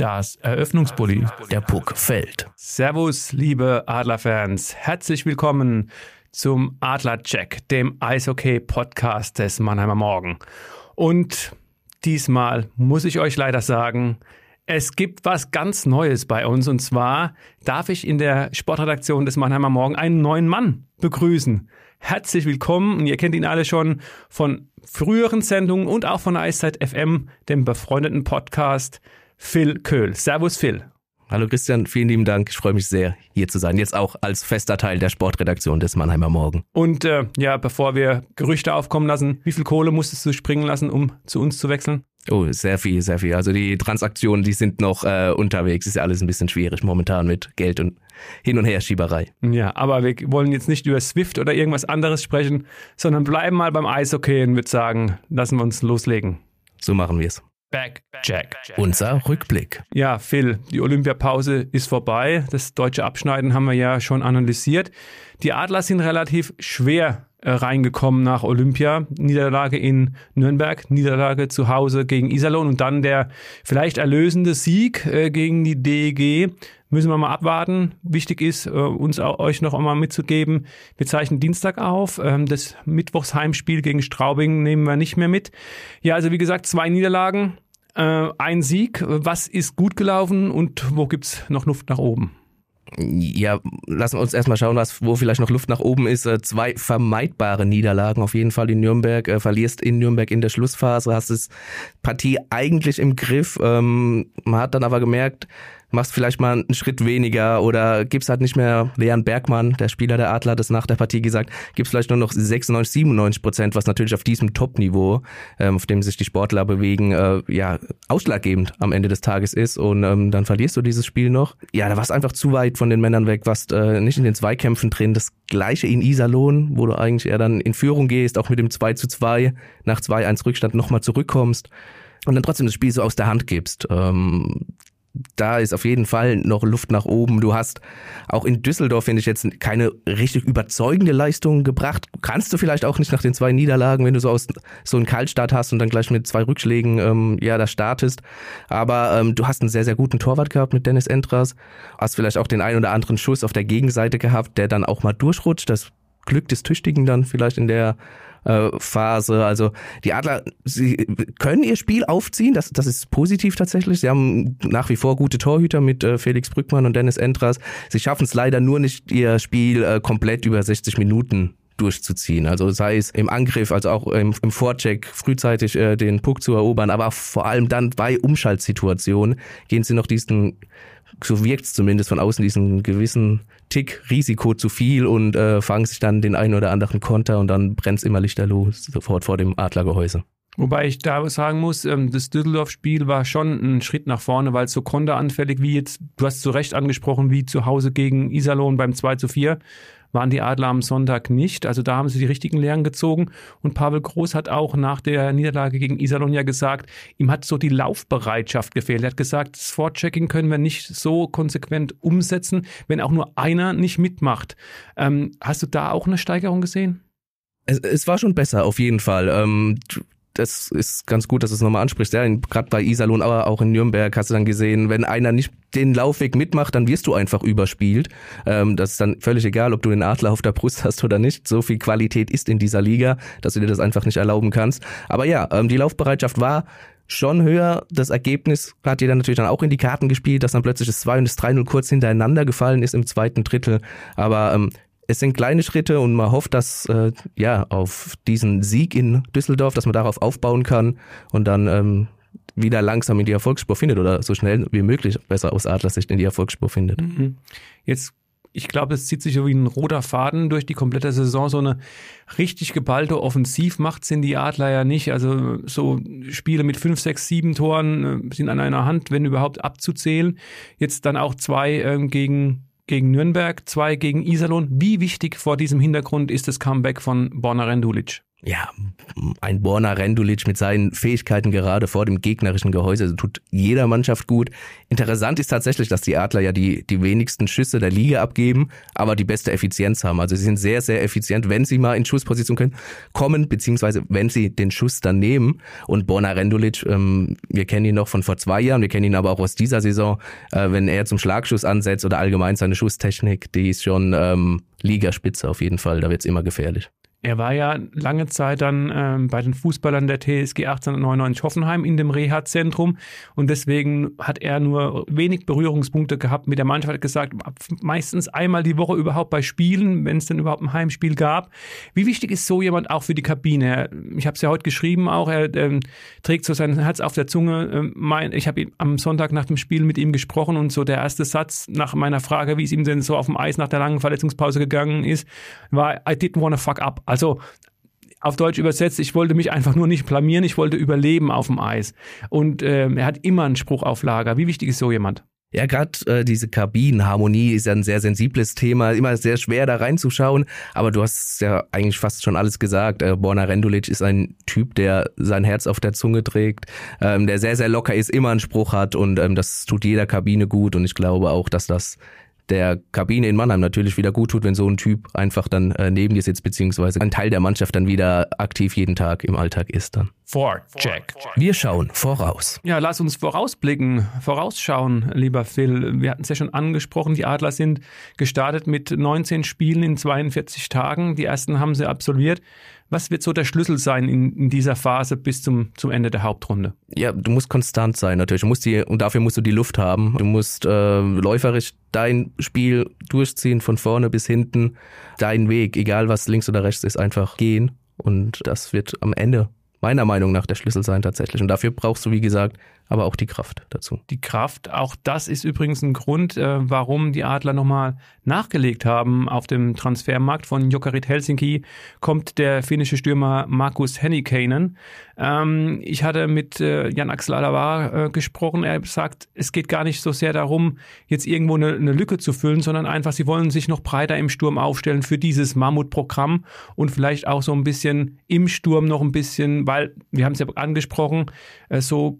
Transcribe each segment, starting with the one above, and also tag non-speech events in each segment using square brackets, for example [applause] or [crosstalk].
Das Eröffnungsbully. Der Puck fällt. Servus, liebe Adlerfans. Herzlich willkommen zum Adlercheck, dem Eishockey-Podcast des Mannheimer Morgen. Und diesmal muss ich euch leider sagen, es gibt was ganz Neues bei uns. Und zwar darf ich in der Sportredaktion des Mannheimer Morgen einen neuen Mann begrüßen. Herzlich willkommen. Und ihr kennt ihn alle schon von früheren Sendungen und auch von Eiszeit FM, dem befreundeten Podcast. Phil Köhl. Servus Phil. Hallo Christian, vielen lieben Dank. Ich freue mich sehr, hier zu sein. Jetzt auch als fester Teil der Sportredaktion des Mannheimer Morgen. Und äh, ja, bevor wir Gerüchte aufkommen lassen, wie viel Kohle musstest du springen lassen, um zu uns zu wechseln? Oh, sehr viel, sehr viel. Also die Transaktionen, die sind noch äh, unterwegs. Ist ja alles ein bisschen schwierig momentan mit Geld und Hin- und Herschieberei. Ja, aber wir wollen jetzt nicht über Swift oder irgendwas anderes sprechen, sondern bleiben mal beim Eishockey und würde sagen, lassen wir uns loslegen. So machen wir es. Back, Jack. Unser Rückblick. Ja, Phil, die Olympiapause ist vorbei. Das deutsche Abschneiden haben wir ja schon analysiert. Die Adler sind relativ schwer äh, reingekommen nach Olympia. Niederlage in Nürnberg, Niederlage zu Hause gegen Iserlohn und dann der vielleicht erlösende Sieg äh, gegen die DEG. Müssen wir mal abwarten. Wichtig ist, äh, uns euch noch einmal mitzugeben, wir zeichnen Dienstag auf. Ähm, das Mittwochsheimspiel gegen Straubing nehmen wir nicht mehr mit. Ja, also wie gesagt, zwei Niederlagen, äh, ein Sieg. Was ist gut gelaufen und wo gibt's noch Luft nach oben? Ja, lassen wir uns erstmal schauen, was, wo vielleicht noch Luft nach oben ist. Äh, zwei vermeidbare Niederlagen auf jeden Fall in Nürnberg. Äh, verlierst in Nürnberg in der Schlussphase, hast es Partie eigentlich im Griff. Ähm, man hat dann aber gemerkt, machst vielleicht mal einen Schritt weniger oder gibst halt nicht mehr Leon Bergmann, der Spieler der Adler, das nach der Partie gesagt, gibst vielleicht nur noch 96, 97 Prozent, was natürlich auf diesem Top-Niveau, ähm, auf dem sich die Sportler bewegen, äh, ja, ausschlaggebend am Ende des Tages ist und ähm, dann verlierst du dieses Spiel noch. Ja, da warst einfach zu weit von den Männern weg, warst äh, nicht in den Zweikämpfen drin. Das gleiche in Iserlohn, wo du eigentlich eher dann in Führung gehst, auch mit dem 2 zu 2, nach 2-1 Rückstand nochmal zurückkommst und dann trotzdem das Spiel so aus der Hand gibst. Ähm, da ist auf jeden Fall noch Luft nach oben. Du hast auch in Düsseldorf, finde ich, jetzt keine richtig überzeugende Leistung gebracht. Kannst du vielleicht auch nicht nach den zwei Niederlagen, wenn du so aus so einen Kaltstart hast und dann gleich mit zwei Rückschlägen ähm, ja da startest. Aber ähm, du hast einen sehr, sehr guten Torwart gehabt mit Dennis Entras. Hast vielleicht auch den einen oder anderen Schuss auf der Gegenseite gehabt, der dann auch mal durchrutscht. Das Glück des Tüchtigen dann vielleicht in der äh, Phase. Also die Adler, sie können ihr Spiel aufziehen, das, das ist positiv tatsächlich. Sie haben nach wie vor gute Torhüter mit äh, Felix Brückmann und Dennis Entras. Sie schaffen es leider nur nicht, ihr Spiel äh, komplett über 60 Minuten durchzuziehen. Also sei es im Angriff, also auch im, im Vorcheck frühzeitig äh, den Puck zu erobern, aber vor allem dann bei Umschaltsituationen gehen sie noch diesen, so wirkt es zumindest von außen, diesen gewissen Tick Risiko zu viel und äh, fangen sich dann den einen oder anderen Konter und dann brennt's immer lichterloh sofort vor dem Adlergehäuse. Wobei ich da sagen muss, ähm, das Düsseldorf-Spiel war schon ein Schritt nach vorne, weil es so konteranfällig wie jetzt, du hast zu Recht angesprochen, wie zu Hause gegen Iserlohn beim 2 zu 4 waren die Adler am Sonntag nicht. Also da haben sie die richtigen Lehren gezogen. Und Pavel Groß hat auch nach der Niederlage gegen Iserlohn ja gesagt, ihm hat so die Laufbereitschaft gefehlt. Er hat gesagt, das Vorchecking können wir nicht so konsequent umsetzen, wenn auch nur einer nicht mitmacht. Ähm, hast du da auch eine Steigerung gesehen? Es, es war schon besser, auf jeden Fall. Ähm, das ist ganz gut, dass du es nochmal ansprichst. Ja, gerade bei Iserlohn, aber auch in Nürnberg hast du dann gesehen, wenn einer nicht den Laufweg mitmacht, dann wirst du einfach überspielt. Ähm, das ist dann völlig egal, ob du den Adler auf der Brust [laughs] hast oder nicht. So viel Qualität ist in dieser Liga, dass du dir das einfach nicht erlauben kannst. Aber ja, ähm, die Laufbereitschaft war schon höher. Das Ergebnis hat dir dann natürlich dann auch in die Karten gespielt, dass dann plötzlich das 2 und das 3-0 kurz hintereinander gefallen ist im zweiten Drittel. Aber ähm, es sind kleine Schritte und man hofft, dass äh, ja auf diesen Sieg in Düsseldorf, dass man darauf aufbauen kann und dann ähm, wieder langsam in die Erfolgsspur findet oder so schnell wie möglich besser aus Adlersicht in die Erfolgsspur findet. Mhm. Jetzt ich glaube, es zieht sich wie ein roter Faden durch die komplette Saison. So eine richtig geballte Offensivmacht sind die Adler ja nicht. Also so Spiele mit fünf, sechs, sieben Toren äh, sind an einer Hand, wenn überhaupt abzuzählen. Jetzt dann auch zwei ähm, gegen gegen Nürnberg, zwei gegen Iserlohn. Wie wichtig vor diesem Hintergrund ist das Comeback von Borna Rendulic? Ja, ein Borna Rendulic mit seinen Fähigkeiten gerade vor dem gegnerischen Gehäuse tut jeder Mannschaft gut. Interessant ist tatsächlich, dass die Adler ja die, die wenigsten Schüsse der Liga abgeben, aber die beste Effizienz haben. Also sie sind sehr, sehr effizient, wenn sie mal in Schussposition können, kommen, beziehungsweise wenn sie den Schuss dann nehmen. Und Borna Rendulic, ähm, wir kennen ihn noch von vor zwei Jahren, wir kennen ihn aber auch aus dieser Saison, äh, wenn er zum Schlagschuss ansetzt oder allgemein seine Schusstechnik, die ist schon ähm, Ligaspitze auf jeden Fall, da wird's immer gefährlich. Er war ja lange Zeit dann ähm, bei den Fußballern der TSG 1899 Hoffenheim in dem Reha-Zentrum und deswegen hat er nur wenig Berührungspunkte gehabt mit der Mannschaft. Hat gesagt, meistens einmal die Woche überhaupt bei Spielen, wenn es denn überhaupt ein Heimspiel gab. Wie wichtig ist so jemand auch für die Kabine? Ich habe es ja heute geschrieben auch, er ähm, trägt so sein Herz auf der Zunge. Ähm, mein, ich habe am Sonntag nach dem Spiel mit ihm gesprochen und so der erste Satz nach meiner Frage, wie es ihm denn so auf dem Eis nach der langen Verletzungspause gegangen ist, war, I didn't wanna fuck up. Also auf Deutsch übersetzt, ich wollte mich einfach nur nicht blamieren, ich wollte überleben auf dem Eis. Und ähm, er hat immer einen Spruch auf Lager. Wie wichtig ist so jemand? Ja, gerade äh, diese Kabinenharmonie ist ja ein sehr sensibles Thema, immer sehr schwer da reinzuschauen, aber du hast ja eigentlich fast schon alles gesagt. Äh, Borna Rendulic ist ein Typ, der sein Herz auf der Zunge trägt, ähm, der sehr, sehr locker ist, immer einen Spruch hat und ähm, das tut jeder Kabine gut und ich glaube auch, dass das der Kabine in Mannheim natürlich wieder gut tut, wenn so ein Typ einfach dann äh, neben dir sitzt, beziehungsweise ein Teil der Mannschaft dann wieder aktiv jeden Tag im Alltag ist dann. Vor Jack. Wir schauen voraus. Ja, lass uns vorausblicken, vorausschauen, lieber Phil. Wir hatten es ja schon angesprochen, die Adler sind gestartet mit 19 Spielen in 42 Tagen. Die ersten haben sie absolviert. Was wird so der Schlüssel sein in, in dieser Phase bis zum, zum Ende der Hauptrunde? Ja, du musst konstant sein natürlich. Du musst die, und dafür musst du die Luft haben. Du musst äh, läuferisch dein Spiel durchziehen, von vorne bis hinten. Dein Weg, egal was links oder rechts ist, einfach gehen. Und das wird am Ende meiner Meinung nach der Schlüssel sein tatsächlich. Und dafür brauchst du, wie gesagt, aber auch die Kraft dazu. Die Kraft, auch das ist übrigens ein Grund, äh, warum die Adler nochmal nachgelegt haben. Auf dem Transfermarkt von Jokerit Helsinki kommt der finnische Stürmer Markus Hennikainen. Ähm, ich hatte mit äh, Jan Axel Alavar äh, gesprochen. Er sagt, es geht gar nicht so sehr darum, jetzt irgendwo eine, eine Lücke zu füllen, sondern einfach, sie wollen sich noch breiter im Sturm aufstellen für dieses Mammutprogramm und vielleicht auch so ein bisschen im Sturm noch ein bisschen, weil wir haben es ja angesprochen, äh, so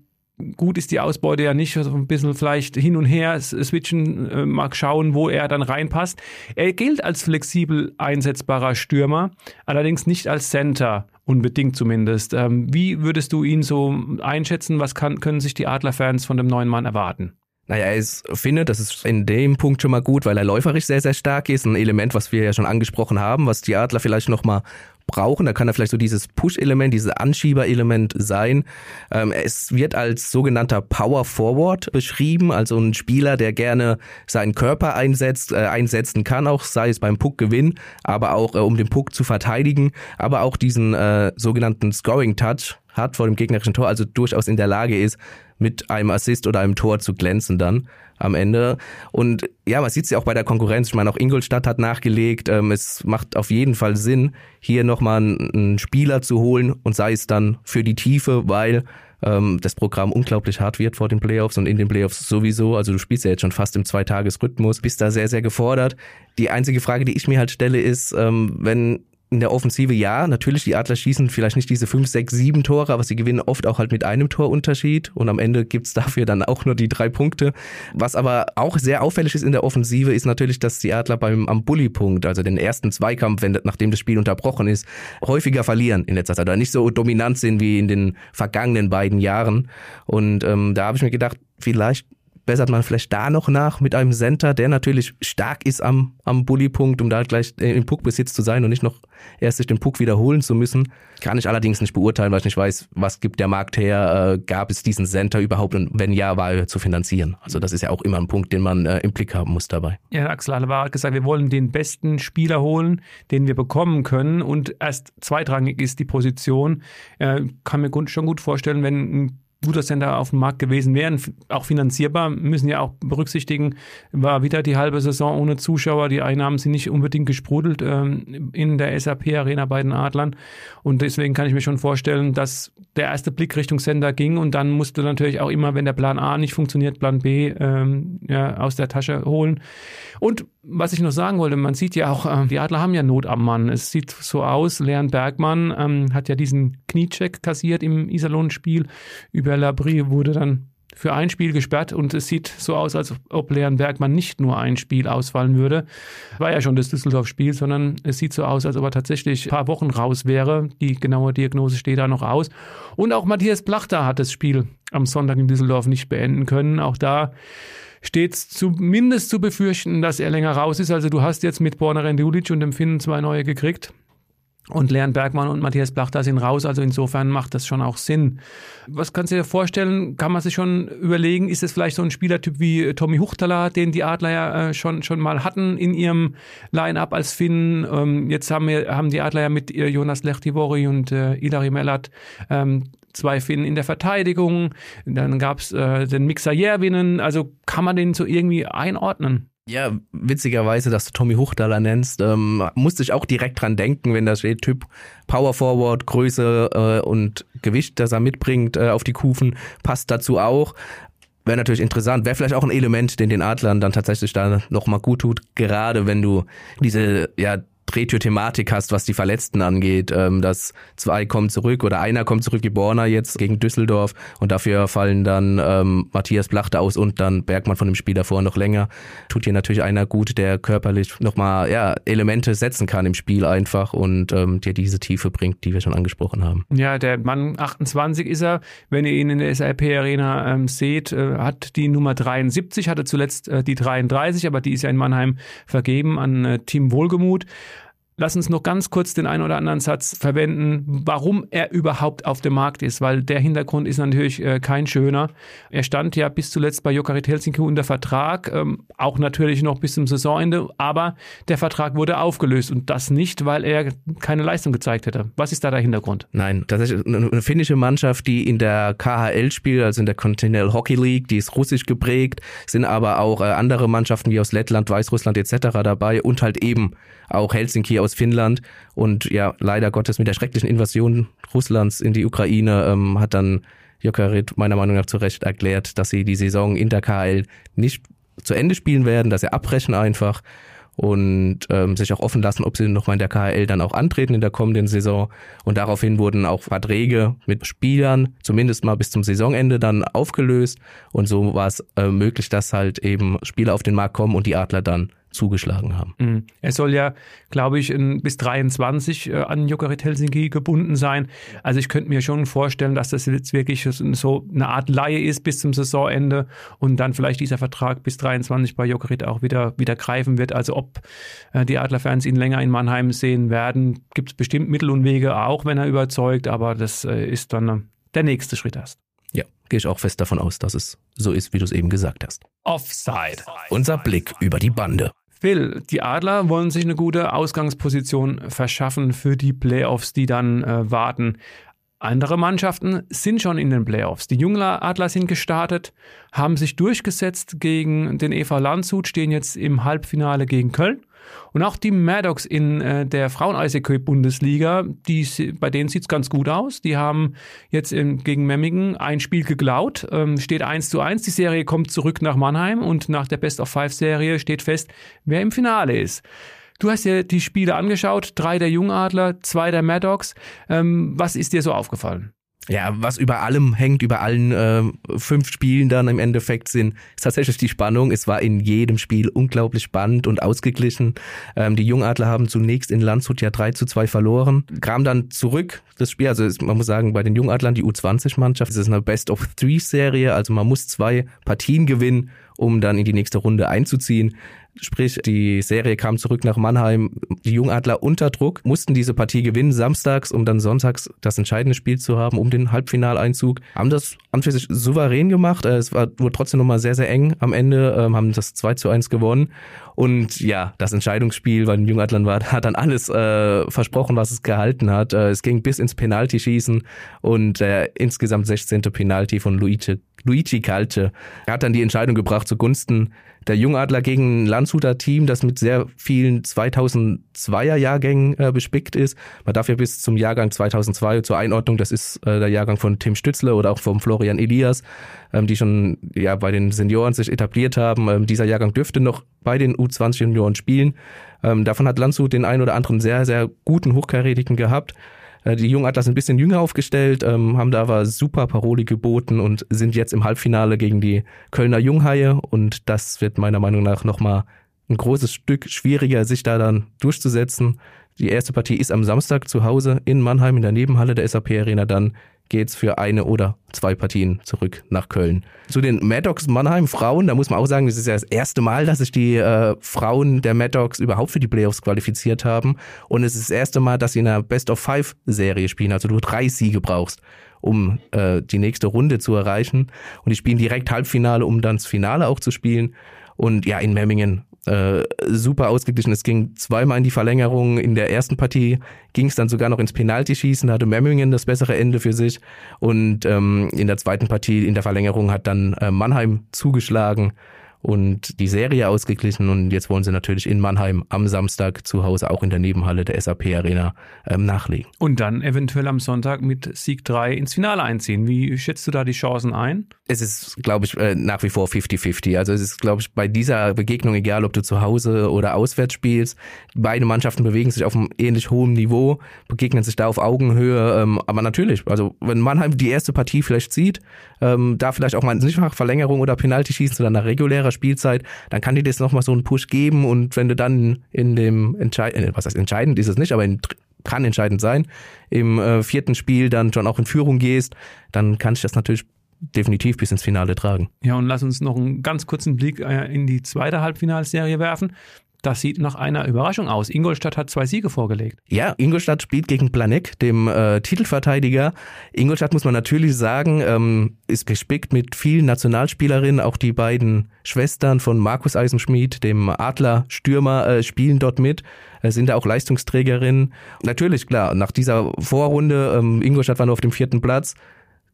gut ist die Ausbeute ja nicht, also ein bisschen vielleicht hin und her switchen, äh, mag schauen, wo er dann reinpasst. Er gilt als flexibel einsetzbarer Stürmer, allerdings nicht als Center, unbedingt zumindest. Ähm, wie würdest du ihn so einschätzen? Was kann, können sich die Adlerfans von dem neuen Mann erwarten? Naja, ich finde, das ist in dem Punkt schon mal gut, weil er läuferisch sehr, sehr stark ist. Ein Element, was wir ja schon angesprochen haben, was die Adler vielleicht nochmal brauchen. Da kann er vielleicht so dieses Push-Element, dieses Anschieber-Element sein. Ähm, es wird als sogenannter Power Forward beschrieben, also ein Spieler, der gerne seinen Körper einsetzt, äh, einsetzen kann, auch sei es beim Puckgewinn, aber auch äh, um den Puck zu verteidigen, aber auch diesen äh, sogenannten Scoring Touch hat vor dem gegnerischen Tor, also durchaus in der Lage ist, mit einem Assist oder einem Tor zu glänzen dann am Ende. Und ja, man sieht es ja auch bei der Konkurrenz. Ich meine, auch Ingolstadt hat nachgelegt. Ähm, es macht auf jeden Fall Sinn, hier nochmal einen Spieler zu holen und sei es dann für die Tiefe, weil ähm, das Programm unglaublich hart wird vor den Playoffs und in den Playoffs sowieso. Also du spielst ja jetzt schon fast im Zweitagesrhythmus, bist da sehr, sehr gefordert. Die einzige Frage, die ich mir halt stelle, ist, ähm, wenn in der Offensive ja, natürlich, die Adler schießen vielleicht nicht diese fünf, sechs, sieben Tore, aber sie gewinnen oft auch halt mit einem Torunterschied und am Ende gibt's [laughs] dafür dann auch nur die drei Punkte. Was aber auch sehr auffällig ist in der Offensive, ist natürlich, dass die Adler beim am Bullypunkt, also den ersten Zweikampf, wenn, nachdem das Spiel unterbrochen ist, häufiger verlieren in letzter Zeit oder nicht so dominant sind wie in den vergangenen beiden Jahren. Und ähm, da habe ich mir gedacht, vielleicht bessert man vielleicht da noch nach mit einem Center, der natürlich stark ist am, am Bullypunkt, um da gleich im Puckbesitz zu sein und nicht noch erst sich den Puck wiederholen zu müssen. Kann ich allerdings nicht beurteilen, weil ich nicht weiß, was gibt der Markt her, äh, gab es diesen Center überhaupt und wenn ja, war er zu finanzieren. Also das ist ja auch immer ein Punkt, den man äh, im Blick haben muss dabei. Ja, Axel Alvar hat gesagt, wir wollen den besten Spieler holen, den wir bekommen können und erst zweitrangig ist die Position. Äh, kann mir schon gut vorstellen, wenn ein guter Sender auf dem Markt gewesen wären, auch finanzierbar, müssen ja auch berücksichtigen, war wieder die halbe Saison ohne Zuschauer, die Einnahmen sind nicht unbedingt gesprudelt ähm, in der SAP-Arena bei den Adlern. Und deswegen kann ich mir schon vorstellen, dass der erste Blick Richtung Sender ging. Und dann musste natürlich auch immer, wenn der Plan A nicht funktioniert, Plan B ähm, ja, aus der Tasche holen. Und was ich noch sagen wollte, man sieht ja auch, äh, die Adler haben ja Not am Mann. Es sieht so aus, Leon Bergmann ähm, hat ja diesen Kniecheck kassiert im Iserlohn-Spiel. Über Labrie wurde dann für ein Spiel gesperrt und es sieht so aus, als ob Leon Bergmann nicht nur ein Spiel ausfallen würde. War ja schon das Düsseldorf-Spiel, sondern es sieht so aus, als ob er tatsächlich ein paar Wochen raus wäre. Die genaue Diagnose steht da noch aus. Und auch Matthias Plachter hat das Spiel am Sonntag in Düsseldorf nicht beenden können. Auch da steht zumindest zu befürchten, dass er länger raus ist. Also du hast jetzt mit Borna Rendulic und dem Finnen zwei neue gekriegt. Und Leon Bergmann und Matthias Plachter sind raus, also insofern macht das schon auch Sinn. Was kannst du dir vorstellen? Kann man sich schon überlegen, ist es vielleicht so ein Spielertyp wie Tommy Huchtala, den die Adler ja äh, schon, schon mal hatten in ihrem Line-Up als Finn? Ähm, jetzt haben, wir, haben die Adler ja mit Jonas Lechtivori und äh, Ilari Mellat ähm, zwei Finnen in der Verteidigung. Dann gab's äh, den Mixer Järvinen. Also kann man den so irgendwie einordnen? Ja, witzigerweise, dass du Tommy Huchtaler nennst, ähm, musste ich auch direkt dran denken, wenn da steht Typ Power Forward, Größe äh, und Gewicht, das er mitbringt äh, auf die Kufen, passt dazu auch. Wäre natürlich interessant, wäre vielleicht auch ein Element, den den Adlern dann tatsächlich da nochmal gut tut, gerade wenn du diese ja Drehtür-Thematik hast, was die Verletzten angeht, ähm, dass zwei kommen zurück oder einer kommt zurück, wie Borner jetzt gegen Düsseldorf und dafür fallen dann ähm, Matthias Blachter aus und dann Bergmann von dem Spiel davor noch länger. Tut hier natürlich einer gut, der körperlich nochmal ja, Elemente setzen kann im Spiel einfach und ähm, dir diese Tiefe bringt, die wir schon angesprochen haben. Ja, der Mann 28 ist er. Wenn ihr ihn in der SAP Arena ähm, seht, äh, hat die Nummer 73, hatte zuletzt äh, die 33, aber die ist ja in Mannheim vergeben an äh, Team Wohlgemut. Lass uns noch ganz kurz den einen oder anderen Satz verwenden, warum er überhaupt auf dem Markt ist, weil der Hintergrund ist natürlich äh, kein schöner. Er stand ja bis zuletzt bei Jokerit Helsinki unter Vertrag, ähm, auch natürlich noch bis zum Saisonende, aber der Vertrag wurde aufgelöst und das nicht, weil er keine Leistung gezeigt hätte. Was ist da der Hintergrund? Nein, tatsächlich eine finnische Mannschaft, die in der KHL spielt, also in der Continental Hockey League, die ist russisch geprägt, sind aber auch äh, andere Mannschaften wie aus Lettland, Weißrussland etc. dabei und halt eben auch Helsinki aus Finnland und ja, leider Gottes mit der schrecklichen Invasion Russlands in die Ukraine ähm, hat dann Jokerit meiner Meinung nach zu Recht erklärt, dass sie die Saison in der KL nicht zu Ende spielen werden, dass sie abbrechen einfach und ähm, sich auch offen lassen, ob sie nochmal in der KHL dann auch antreten in der kommenden Saison. Und daraufhin wurden auch Verträge mit Spielern zumindest mal bis zum Saisonende dann aufgelöst. Und so war es äh, möglich, dass halt eben Spieler auf den Markt kommen und die Adler dann zugeschlagen haben. Mhm. Er soll ja, glaube ich, in, bis 23 äh, an Jokerit Helsinki gebunden sein. Also ich könnte mir schon vorstellen, dass das jetzt wirklich so eine Art Laie ist bis zum Saisonende und dann vielleicht dieser Vertrag bis 23 bei Jokerit auch wieder, wieder greifen wird. Also ob äh, die Adlerfans ihn länger in Mannheim sehen werden, gibt es bestimmt Mittel und Wege, auch wenn er überzeugt, aber das äh, ist dann äh, der nächste Schritt erst. Ja, gehe ich auch fest davon aus, dass es so ist, wie du es eben gesagt hast. Offside. Unser Blick über die Bande. Phil, die Adler wollen sich eine gute Ausgangsposition verschaffen für die Playoffs, die dann äh, warten. Andere Mannschaften sind schon in den Playoffs. Die Jungler Adler sind gestartet, haben sich durchgesetzt gegen den EV Landshut, stehen jetzt im Halbfinale gegen Köln. Und auch die Maddox in äh, der Frauen-Eishockey-Bundesliga, bei denen sieht's ganz gut aus. Die haben jetzt in, gegen Memmingen ein Spiel geklaut, ähm, steht 1 zu 1. Die Serie kommt zurück nach Mannheim und nach der Best-of-Five-Serie steht fest, wer im Finale ist. Du hast dir die Spiele angeschaut, drei der Jungadler, zwei der Maddox. Ähm, was ist dir so aufgefallen? Ja, was über allem hängt, über allen äh, fünf Spielen dann im Endeffekt sind, ist tatsächlich die Spannung. Es war in jedem Spiel unglaublich spannend und ausgeglichen. Ähm, die Jungadler haben zunächst in Landshut ja 3 zu 2 verloren, kam dann zurück, das Spiel, also man muss sagen, bei den Jungadlern, die U20-Mannschaft, es ist eine Best-of-Three-Serie, also man muss zwei Partien gewinnen, um dann in die nächste Runde einzuziehen. Sprich, die Serie kam zurück nach Mannheim. Die Jungadler unter Druck mussten diese Partie gewinnen samstags, um dann sonntags das entscheidende Spiel zu haben, um den Halbfinaleinzug. Haben das an sich souverän gemacht. Äh, es war nur trotzdem nochmal sehr, sehr eng am Ende, ähm, haben das 2 zu 1 gewonnen. Und ja, das Entscheidungsspiel bei den Jungadlern war, hat dann alles äh, versprochen, was es gehalten hat. Äh, es ging bis ins Penalty-Schießen und der insgesamt 16. Penalty von Luigi, Luigi Calce hat dann die Entscheidung gebracht zugunsten der Jungadler gegen ein Landshuter Team, das mit sehr vielen 2002er Jahrgängen äh, bespickt ist. Man darf ja bis zum Jahrgang 2002 zur Einordnung, das ist äh, der Jahrgang von Tim Stützle oder auch vom Florian Elias, ähm, die schon ja bei den Senioren sich etabliert haben. Ähm, dieser Jahrgang dürfte noch bei den U20 Junioren spielen. Ähm, davon hat Landshut den einen oder anderen sehr, sehr guten Hochkarätigen gehabt. Äh, die Jungen Atlas ein bisschen jünger aufgestellt, ähm, haben da aber super Paroli geboten und sind jetzt im Halbfinale gegen die Kölner Junghaie und das wird meiner Meinung nach nochmal ein großes Stück schwieriger, sich da dann durchzusetzen. Die erste Partie ist am Samstag zu Hause in Mannheim in der Nebenhalle der SAP Arena dann geht's für eine oder zwei Partien zurück nach Köln. Zu den Maddox Mannheim Frauen, da muss man auch sagen, das ist ja das erste Mal, dass sich die äh, Frauen der Maddox überhaupt für die Playoffs qualifiziert haben. Und es ist das erste Mal, dass sie in einer Best of Five Serie spielen, also du drei Siege brauchst um äh, die nächste Runde zu erreichen. Und die spielen direkt Halbfinale, um dann das Finale auch zu spielen. Und ja, in Memmingen äh, super ausgeglichen. Es ging zweimal in die Verlängerung. In der ersten Partie ging es dann sogar noch ins Penaltyschießen. Da hatte Memmingen das bessere Ende für sich. Und ähm, in der zweiten Partie in der Verlängerung hat dann äh, Mannheim zugeschlagen und die Serie ausgeglichen. Und jetzt wollen sie natürlich in Mannheim am Samstag zu Hause auch in der Nebenhalle der SAP Arena ähm, nachlegen. Und dann eventuell am Sonntag mit Sieg 3 ins Finale einziehen. Wie schätzt du da die Chancen ein? Es ist, glaube ich, äh, nach wie vor 50-50. Also es ist, glaube ich, bei dieser Begegnung, egal ob du zu Hause oder auswärts spielst, beide Mannschaften bewegen sich auf einem ähnlich hohen Niveau, begegnen sich da auf Augenhöhe. Ähm, aber natürlich, also wenn Mannheim die erste Partie vielleicht sieht, ähm, da vielleicht auch mal nicht nach Verlängerung oder Penalty schießen, sondern nach regulärer Spielzeit, dann kann dir das nochmal so einen Push geben und wenn du dann in dem entscheidend, äh, was heißt entscheidend ist es nicht, aber in, kann entscheidend sein, im äh, vierten Spiel dann schon auch in Führung gehst, dann kann ich das natürlich definitiv bis ins Finale tragen. Ja, und lass uns noch einen ganz kurzen Blick äh, in die zweite Halbfinalserie werfen. Das sieht nach einer Überraschung aus. Ingolstadt hat zwei Siege vorgelegt. Ja, Ingolstadt spielt gegen Planek, dem äh, Titelverteidiger. Ingolstadt muss man natürlich sagen, ähm, ist gespickt mit vielen Nationalspielerinnen. Auch die beiden Schwestern von Markus Eisenschmidt, dem Adler-Stürmer, äh, spielen dort mit. Äh, sind da auch Leistungsträgerinnen. Natürlich, klar, nach dieser Vorrunde, ähm, Ingolstadt war nur auf dem vierten Platz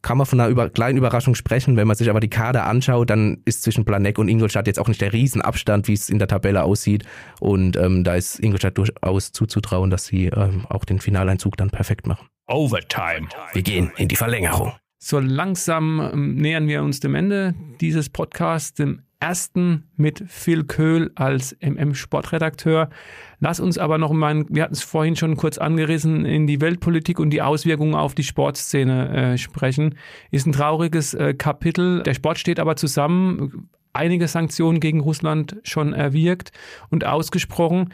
kann man von einer über, kleinen Überraschung sprechen. Wenn man sich aber die Kader anschaut, dann ist zwischen Planek und Ingolstadt jetzt auch nicht der Riesenabstand, wie es in der Tabelle aussieht. Und ähm, da ist Ingolstadt durchaus zuzutrauen, dass sie ähm, auch den Finaleinzug dann perfekt machen. Overtime. Wir gehen in die Verlängerung. So langsam ähm, nähern wir uns dem Ende dieses Podcasts, dem ersten mit Phil Köhl als MM-Sportredakteur. Lass uns aber noch mal, wir hatten es vorhin schon kurz angerissen, in die Weltpolitik und die Auswirkungen auf die Sportszene äh, sprechen. Ist ein trauriges äh, Kapitel. Der Sport steht aber zusammen. Einige Sanktionen gegen Russland schon erwirkt und ausgesprochen.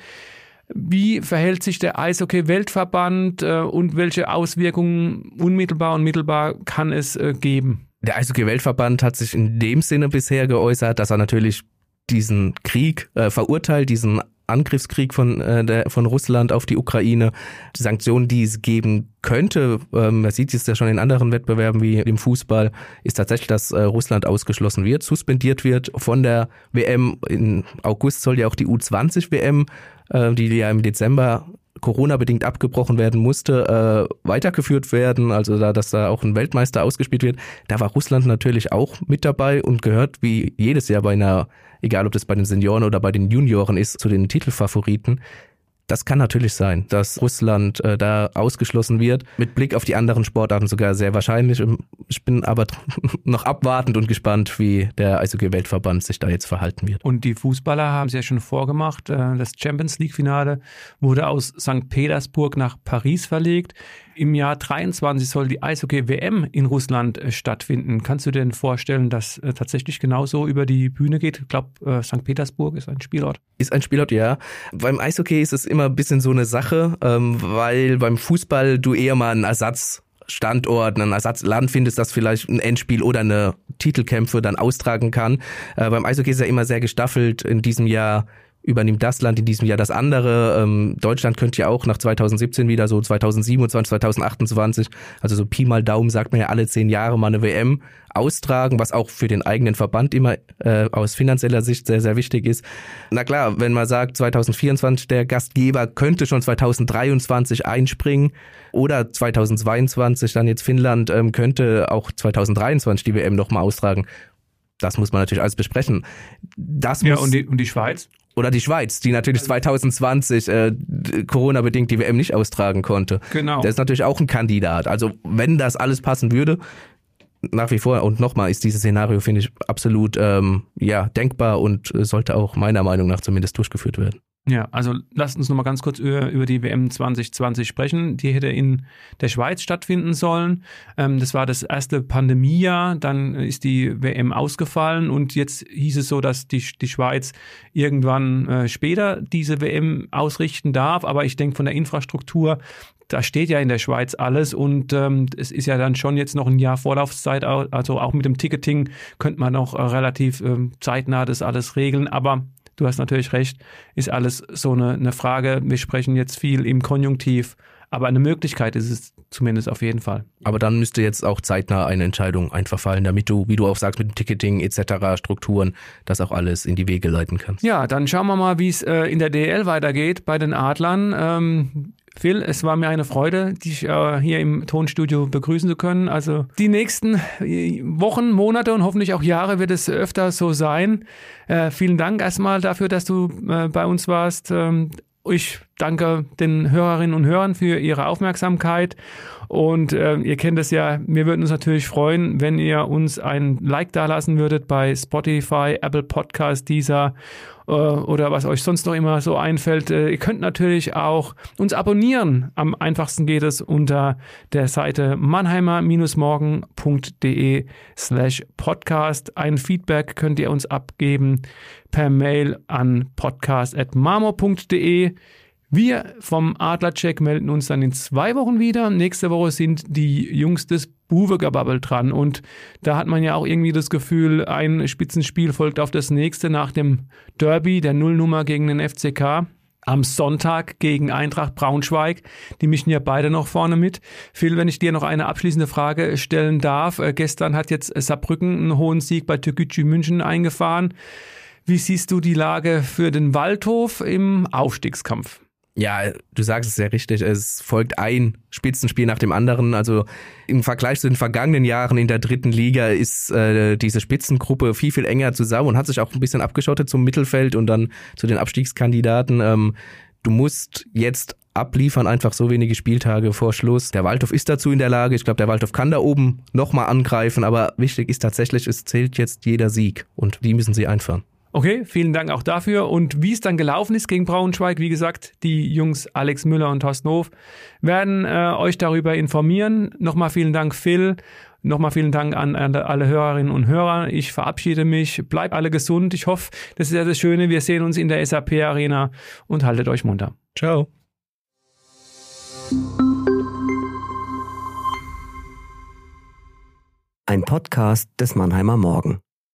Wie verhält sich der Eishockey-Weltverband äh, und welche Auswirkungen unmittelbar und mittelbar kann es äh, geben? Der Eishockey-Weltverband hat sich in dem Sinne bisher geäußert, dass er natürlich diesen Krieg äh, verurteilt, diesen Angriffskrieg von, äh, der, von Russland auf die Ukraine, die Sanktionen, die es geben könnte, ähm, man sieht es ja schon in anderen Wettbewerben wie im Fußball, ist tatsächlich, dass äh, Russland ausgeschlossen wird, suspendiert wird von der WM. In August soll ja auch die U20 WM, äh, die ja im Dezember Corona-bedingt abgebrochen werden musste, äh, weitergeführt werden, also da, dass da auch ein Weltmeister ausgespielt wird. Da war Russland natürlich auch mit dabei und gehört wie jedes Jahr bei einer, egal ob das bei den Senioren oder bei den Junioren ist, zu den Titelfavoriten. Das kann natürlich sein, dass Russland äh, da ausgeschlossen wird. Mit Blick auf die anderen Sportarten sogar sehr wahrscheinlich. Ich bin aber [laughs] noch abwartend und gespannt, wie der Eishockey-Weltverband sich da jetzt verhalten wird. Und die Fußballer haben es ja schon vorgemacht. Äh, das Champions League-Finale wurde aus St. Petersburg nach Paris verlegt. Im Jahr 23 soll die Eishockey-WM in Russland äh, stattfinden. Kannst du dir denn vorstellen, dass äh, tatsächlich genauso über die Bühne geht? Ich glaube, äh, St. Petersburg ist ein Spielort. Ist ein Spielort, ja. Beim Eishockey ist es immer ein bisschen so eine Sache, ähm, weil beim Fußball du eher mal einen Ersatzstandort, ein Ersatzland findest, das vielleicht ein Endspiel oder eine Titelkämpfe dann austragen kann. Äh, beim Eishockey ist ja immer sehr gestaffelt. In diesem Jahr übernimmt das Land in diesem Jahr das andere. Ähm, Deutschland könnte ja auch nach 2017 wieder so 2027, 2028, also so Pi mal Daumen sagt man ja alle zehn Jahre mal eine WM austragen, was auch für den eigenen Verband immer äh, aus finanzieller Sicht sehr, sehr wichtig ist. Na klar, wenn man sagt, 2024 der Gastgeber könnte schon 2023 einspringen oder 2022 dann jetzt Finnland ähm, könnte auch 2023 die WM nochmal austragen. Das muss man natürlich alles besprechen. Das ja, muss und die, und die Schweiz? Oder die Schweiz, die natürlich 2020 äh, Corona-bedingt die WM nicht austragen konnte. Genau. Der ist natürlich auch ein Kandidat. Also wenn das alles passen würde, nach wie vor und nochmal ist dieses Szenario, finde ich, absolut ähm, ja, denkbar und sollte auch meiner Meinung nach zumindest durchgeführt werden. Ja, also lasst uns nochmal ganz kurz über, die WM 2020 sprechen. Die hätte in der Schweiz stattfinden sollen. Ähm, das war das erste Pandemiejahr, dann ist die WM ausgefallen und jetzt hieß es so, dass die, die Schweiz irgendwann äh, später diese WM ausrichten darf. Aber ich denke, von der Infrastruktur da steht ja in der Schweiz alles und ähm, es ist ja dann schon jetzt noch ein Jahr Vorlaufzeit, also auch mit dem Ticketing könnte man noch äh, relativ ähm, zeitnah das alles regeln, aber du hast natürlich recht, ist alles so eine, eine Frage. Wir sprechen jetzt viel im Konjunktiv, aber eine Möglichkeit ist es zumindest auf jeden Fall. Aber dann müsste jetzt auch zeitnah eine Entscheidung einfach fallen, damit du, wie du auch sagst, mit dem Ticketing etc., Strukturen, das auch alles in die Wege leiten kannst. Ja, dann schauen wir mal, wie es äh, in der DL weitergeht bei den Adlern. Ähm, Phil, es war mir eine Freude, dich äh, hier im Tonstudio begrüßen zu können. Also die nächsten äh, Wochen, Monate und hoffentlich auch Jahre wird es öfter so sein. Äh, vielen Dank erstmal dafür, dass du äh, bei uns warst. Ähm, ich danke den Hörerinnen und Hörern für ihre Aufmerksamkeit. Und äh, ihr kennt es ja, wir würden uns natürlich freuen, wenn ihr uns ein Like dalassen würdet bei Spotify, Apple Podcast, dieser äh, oder was euch sonst noch immer so einfällt. Äh, ihr könnt natürlich auch uns abonnieren. Am einfachsten geht es unter der Seite mannheimer-morgen.de slash podcast. Ein Feedback könnt ihr uns abgeben per Mail an podcast.marmor.de. Wir vom Adlercheck melden uns dann in zwei Wochen wieder. Nächste Woche sind die Jungs des Buwegebabbel dran. Und da hat man ja auch irgendwie das Gefühl, ein Spitzenspiel folgt auf das nächste nach dem Derby, der Nullnummer gegen den FCK. Am Sonntag gegen Eintracht Braunschweig. Die mischen ja beide noch vorne mit. Phil, wenn ich dir noch eine abschließende Frage stellen darf. Äh, gestern hat jetzt Saarbrücken einen hohen Sieg bei Türkgücü München eingefahren. Wie siehst du die Lage für den Waldhof im Aufstiegskampf? Ja, du sagst es sehr richtig. Es folgt ein Spitzenspiel nach dem anderen. Also im Vergleich zu den vergangenen Jahren in der dritten Liga ist äh, diese Spitzengruppe viel, viel enger zusammen und hat sich auch ein bisschen abgeschottet zum Mittelfeld und dann zu den Abstiegskandidaten. Ähm, du musst jetzt abliefern, einfach so wenige Spieltage vor Schluss. Der Waldhof ist dazu in der Lage. Ich glaube, der Waldhof kann da oben nochmal angreifen, aber wichtig ist tatsächlich, es zählt jetzt jeder Sieg und die müssen sie einfahren. Okay, vielen Dank auch dafür. Und wie es dann gelaufen ist gegen Braunschweig, wie gesagt, die Jungs Alex Müller und Thorsten Hof werden äh, euch darüber informieren. Nochmal vielen Dank, Phil. Nochmal vielen Dank an, an alle Hörerinnen und Hörer. Ich verabschiede mich. Bleibt alle gesund. Ich hoffe, das ist ja das Schöne. Wir sehen uns in der SAP Arena und haltet euch munter. Ciao. Ein Podcast des Mannheimer Morgen.